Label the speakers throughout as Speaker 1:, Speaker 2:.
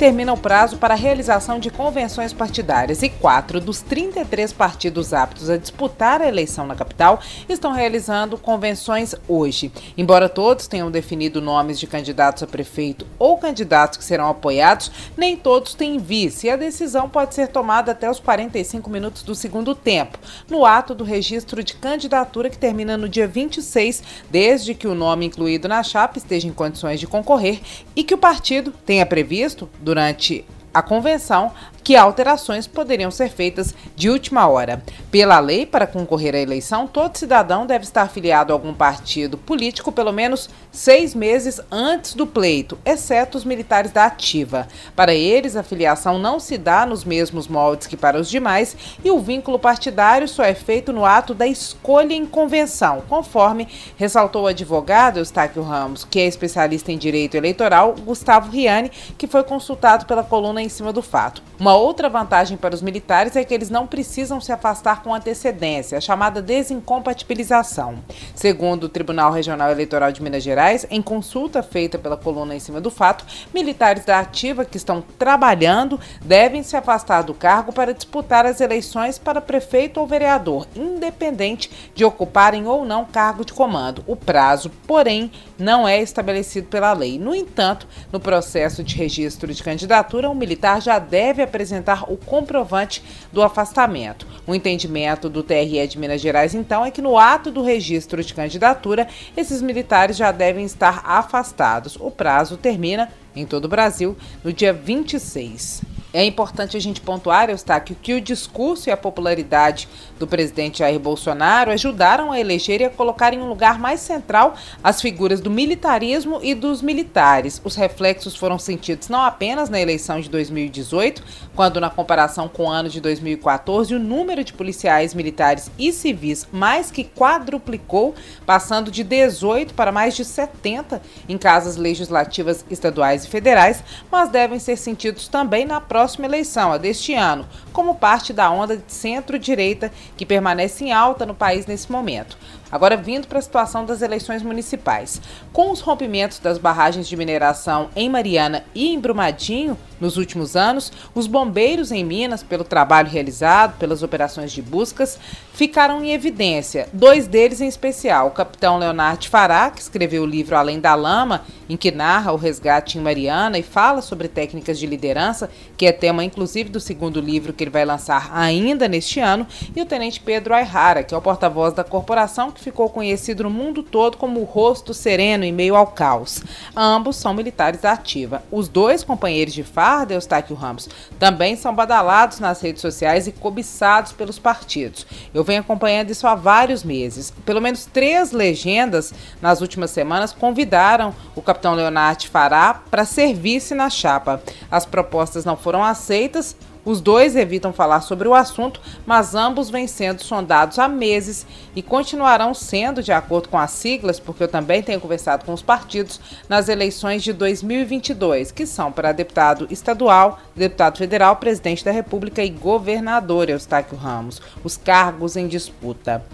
Speaker 1: termina o prazo para a realização de convenções partidárias e quatro dos 33 partidos aptos a disputar a eleição na capital estão realizando convenções hoje. Embora todos tenham definido nomes de candidatos a prefeito ou candidatos que serão apoiados, nem todos têm vice e a decisão pode ser tomada até os 45 minutos do segundo tempo, no ato do registro de candidatura que termina no dia 26, desde que o nome incluído na chapa esteja em condições de concorrer e que o partido tenha previsto durante a convenção que alterações poderiam ser feitas de última hora. Pela lei, para concorrer à eleição, todo cidadão deve estar afiliado a algum partido político pelo menos seis meses antes do pleito, exceto os militares da ativa. Para eles, a filiação não se dá nos mesmos moldes que para os demais e o vínculo partidário só é feito no ato da escolha em convenção, conforme ressaltou o advogado Eustáquio Ramos, que é especialista em direito eleitoral, Gustavo Riani, que foi consultado pela coluna em cima do fato. Uma outra vantagem para os militares é que eles não precisam se afastar com antecedência, a chamada desincompatibilização. Segundo o Tribunal Regional Eleitoral de Minas Gerais, em consulta feita pela coluna em cima do fato, militares da ativa que estão trabalhando devem se afastar do cargo para disputar as eleições para prefeito ou vereador, independente de ocuparem ou não cargo de comando. O prazo, porém, não é estabelecido pela lei. No entanto, no processo de registro de candidatura, o militar já deve apresentar o comprovante do afastamento. O entendimento do TRE de Minas Gerais, então, é que no ato do registro de candidatura, esses militares já devem estar afastados. O prazo termina, em todo o Brasil, no dia 26. É importante a gente pontuar, Eustáquio, que o discurso e a popularidade do presidente Jair Bolsonaro ajudaram a eleger e a colocar em um lugar mais central as figuras do militarismo e dos militares. Os reflexos foram sentidos não apenas na eleição de 2018, quando, na comparação com o ano de 2014, o número de policiais militares e civis mais que quadruplicou, passando de 18 para mais de 70 em casas legislativas estaduais e federais, mas devem ser sentidos também na próxima próxima eleição, a deste ano, como parte da onda de centro-direita que permanece em alta no país nesse momento. Agora, vindo para a situação das eleições municipais. Com os rompimentos das barragens de mineração em Mariana e em Brumadinho nos últimos anos, os bombeiros em Minas, pelo trabalho realizado, pelas operações de buscas, ficaram em evidência. Dois deles em especial, o capitão Leonardo Fará, que escreveu o livro Além da Lama, em que narra o resgate em Mariana e fala sobre técnicas de liderança, que é tema inclusive do segundo livro que ele vai lançar ainda neste ano, e o tenente Pedro Ayrara, que é o porta-voz da corporação, que ficou conhecido no mundo todo como o rosto sereno em meio ao caos. Ambos são militares da ativa. Os dois companheiros de farda, Eustáquio Ramos, também são badalados nas redes sociais e cobiçados pelos partidos. Eu venho acompanhando isso há vários meses. Pelo menos três legendas nas últimas semanas convidaram o capitão Leonardo Fará para servir-se na chapa. As propostas não foram aceitas, os dois evitam falar sobre o assunto, mas ambos vêm sendo sondados há meses e continuarão sendo, de acordo com as siglas, porque eu também tenho conversado com os partidos, nas eleições de 2022, que são para deputado estadual, deputado federal, presidente da República e governador Eustáquio Ramos, os cargos em disputa.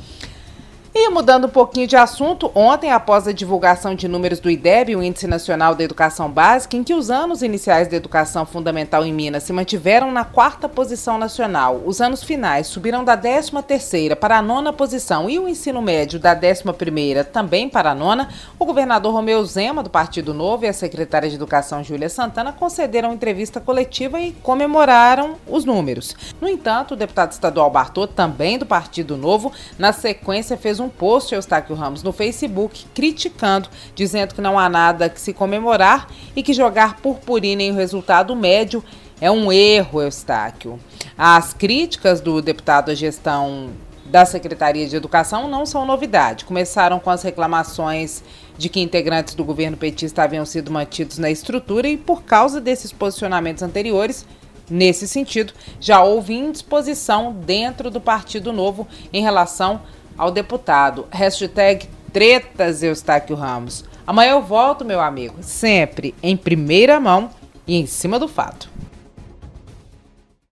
Speaker 1: E mudando um pouquinho de assunto, ontem, após a divulgação de números do IDEB, o Índice Nacional da Educação Básica, em que os anos iniciais da educação fundamental em Minas se mantiveram na quarta posição nacional, os anos finais subiram da 13 terceira para a nona posição e o ensino médio da 11 primeira também para a nona, o governador Romeu Zema, do Partido Novo, e a secretária de Educação, Júlia Santana, concederam entrevista coletiva e comemoraram os números. No entanto, o deputado estadual Bartô, também do Partido Novo, na sequência fez um um post Eustáquio Ramos no Facebook criticando, dizendo que não há nada que se comemorar e que jogar purpurina em resultado médio é um erro, Eustáquio. As críticas do deputado à gestão da Secretaria de Educação não são novidade. Começaram com as reclamações de que integrantes do governo petista haviam sido mantidos na estrutura e, por causa desses posicionamentos anteriores, nesse sentido, já houve indisposição dentro do Partido Novo em relação ao deputado. Hashtag Tretas Eustáquio Ramos. Amanhã eu volto, meu amigo, sempre em primeira mão e em cima do fato.